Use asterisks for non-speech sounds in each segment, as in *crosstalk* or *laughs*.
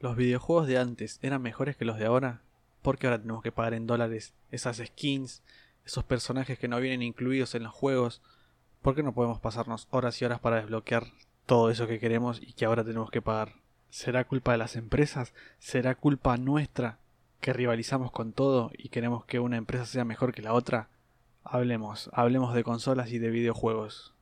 ¿Los videojuegos de antes eran mejores que los de ahora? ¿Por qué ahora tenemos que pagar en dólares esas skins, esos personajes que no vienen incluidos en los juegos? ¿Por qué no podemos pasarnos horas y horas para desbloquear todo eso que queremos y que ahora tenemos que pagar? ¿Será culpa de las empresas? ¿Será culpa nuestra que rivalizamos con todo y queremos que una empresa sea mejor que la otra? Hablemos, hablemos de consolas y de videojuegos.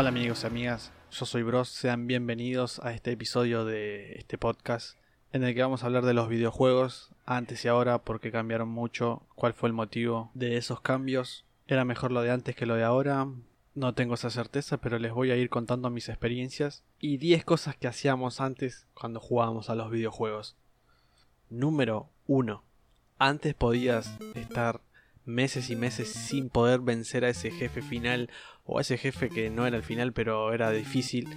Hola amigos y amigas, yo soy Bros, sean bienvenidos a este episodio de este podcast en el que vamos a hablar de los videojuegos antes y ahora, por qué cambiaron mucho, cuál fue el motivo de esos cambios, era mejor lo de antes que lo de ahora, no tengo esa certeza, pero les voy a ir contando mis experiencias y 10 cosas que hacíamos antes cuando jugábamos a los videojuegos. Número 1. Antes podías estar meses y meses sin poder vencer a ese jefe final o a ese jefe que no era el final pero era difícil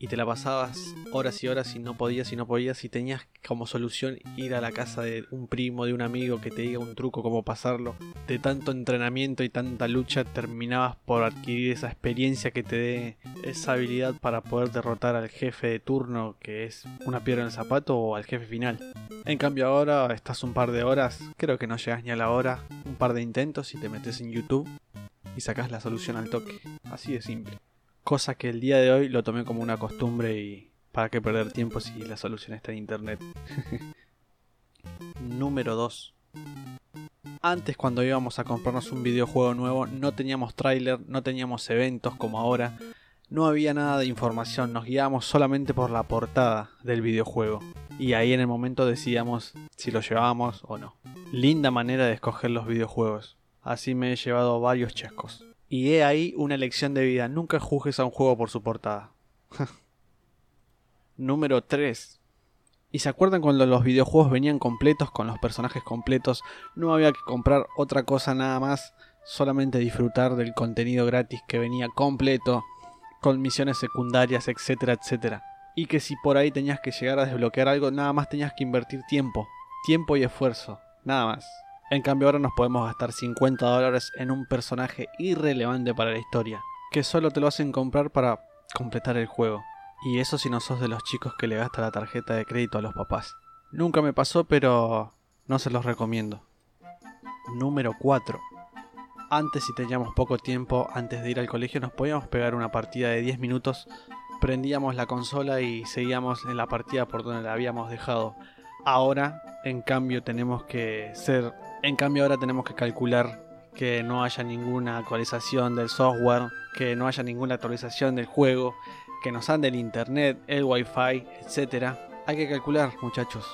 y te la pasabas horas y horas y no podías y no podías y tenías como solución ir a la casa de un primo, de un amigo que te diga un truco cómo pasarlo. De tanto entrenamiento y tanta lucha terminabas por adquirir esa experiencia que te dé esa habilidad para poder derrotar al jefe de turno que es una piedra en el zapato o al jefe final. En cambio ahora estás un par de horas, creo que no llegas ni a la hora, un par de intentos y te metes en YouTube y sacas la solución al toque. Así de simple. Cosa que el día de hoy lo tomé como una costumbre y para qué perder tiempo si la solución está en internet. *laughs* Número 2. Antes cuando íbamos a comprarnos un videojuego nuevo no teníamos tráiler, no teníamos eventos como ahora, no había nada de información, nos guiábamos solamente por la portada del videojuego y ahí en el momento decidíamos si lo llevábamos o no. Linda manera de escoger los videojuegos, así me he llevado varios chescos. Y he ahí una lección de vida, nunca juzgues a un juego por su portada. *laughs* Número 3. ¿Y se acuerdan cuando los videojuegos venían completos con los personajes completos? No había que comprar otra cosa nada más, solamente disfrutar del contenido gratis que venía completo, con misiones secundarias, etcétera, etcétera. Y que si por ahí tenías que llegar a desbloquear algo, nada más tenías que invertir tiempo, tiempo y esfuerzo, nada más. En cambio ahora nos podemos gastar 50 dólares en un personaje irrelevante para la historia, que solo te lo hacen comprar para completar el juego. Y eso si no sos de los chicos que le gasta la tarjeta de crédito a los papás. Nunca me pasó, pero no se los recomiendo. Número 4. Antes si teníamos poco tiempo, antes de ir al colegio, nos podíamos pegar una partida de 10 minutos, prendíamos la consola y seguíamos en la partida por donde la habíamos dejado. Ahora, en cambio, tenemos que ser... En cambio, ahora tenemos que calcular que no haya ninguna actualización del software, que no haya ninguna actualización del juego, que nos ande el internet, el wifi, etc. Hay que calcular, muchachos.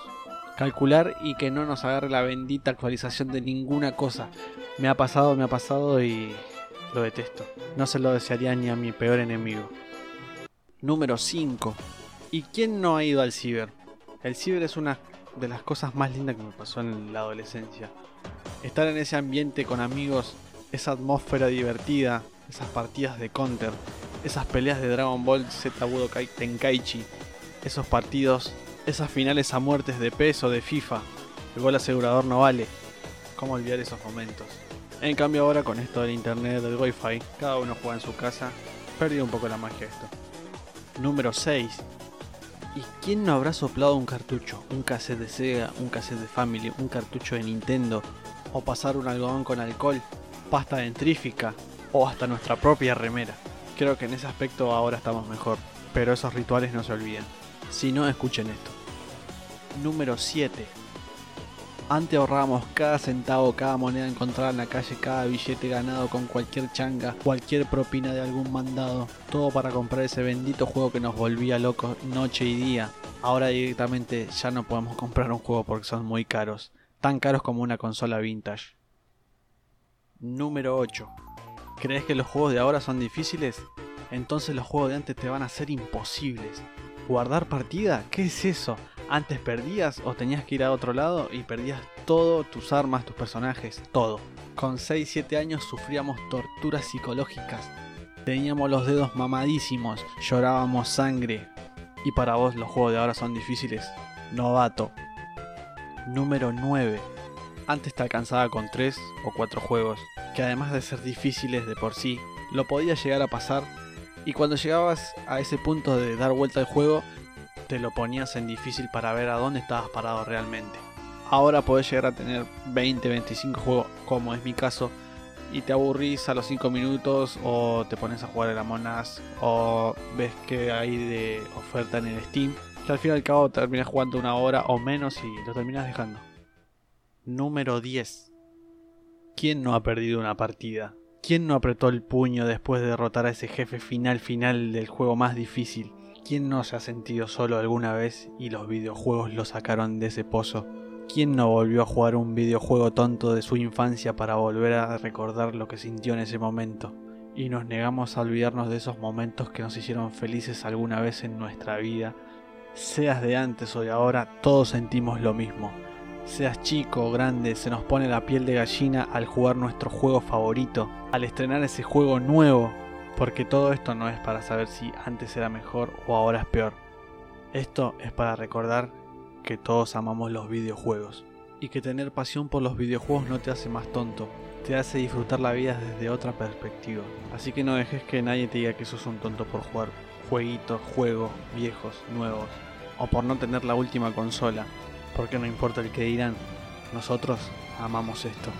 Calcular y que no nos agarre la bendita actualización de ninguna cosa. Me ha pasado, me ha pasado y lo detesto. No se lo desearía ni a mi peor enemigo. Número 5. ¿Y quién no ha ido al ciber? El ciber es una de las cosas más lindas que me pasó en la adolescencia. Estar en ese ambiente con amigos, esa atmósfera divertida, esas partidas de counter, esas peleas de Dragon Ball Z Budokai Tenkaichi, esos partidos, esas finales a muertes de peso de FIFA, el gol asegurador no vale. ¿Cómo olvidar esos momentos? En cambio ahora con esto del internet, del wifi, cada uno juega en su casa, perdido un poco la magia. Número 6. ¿Y quién no habrá soplado un cartucho? Un cassette de Sega, un cassette de Family, un cartucho de Nintendo, o pasar un algodón con alcohol, pasta dentrífica, o hasta nuestra propia remera. Creo que en ese aspecto ahora estamos mejor. Pero esos rituales no se olviden. Si no, escuchen esto. Número 7. Antes ahorrábamos cada centavo, cada moneda encontrada en la calle, cada billete ganado con cualquier changa, cualquier propina de algún mandado, todo para comprar ese bendito juego que nos volvía locos noche y día. Ahora directamente ya no podemos comprar un juego porque son muy caros, tan caros como una consola vintage. Número 8. ¿Crees que los juegos de ahora son difíciles? Entonces los juegos de antes te van a ser imposibles. ¿Guardar partida? ¿Qué es eso? Antes perdías o tenías que ir a otro lado y perdías todo, tus armas, tus personajes, todo. Con 6-7 años sufríamos torturas psicológicas. Teníamos los dedos mamadísimos, llorábamos sangre. Y para vos los juegos de ahora son difíciles. Novato. Número 9. Antes te alcanzaba con 3 o 4 juegos, que además de ser difíciles de por sí, lo podías llegar a pasar y cuando llegabas a ese punto de dar vuelta al juego, te lo ponías en difícil para ver a dónde estabas parado realmente. Ahora podés llegar a tener 20, 25 juegos, como es mi caso, y te aburrís a los 5 minutos o te pones a jugar el Among Us o ves que hay de oferta en el Steam, que al fin y al cabo terminas jugando una hora o menos y lo terminas dejando. Número 10. ¿Quién no ha perdido una partida? ¿Quién no apretó el puño después de derrotar a ese jefe final final del juego más difícil? ¿Quién no se ha sentido solo alguna vez y los videojuegos lo sacaron de ese pozo? ¿Quién no volvió a jugar un videojuego tonto de su infancia para volver a recordar lo que sintió en ese momento? Y nos negamos a olvidarnos de esos momentos que nos hicieron felices alguna vez en nuestra vida. Seas de antes o de ahora, todos sentimos lo mismo. Seas chico o grande, se nos pone la piel de gallina al jugar nuestro juego favorito, al estrenar ese juego nuevo porque todo esto no es para saber si antes era mejor o ahora es peor. Esto es para recordar que todos amamos los videojuegos. Y que tener pasión por los videojuegos no te hace más tonto, te hace disfrutar la vida desde otra perspectiva. Así que no dejes que nadie te diga que sos un tonto por jugar jueguitos, juegos, viejos, nuevos, o por no tener la última consola, porque no importa el que dirán, nosotros amamos esto.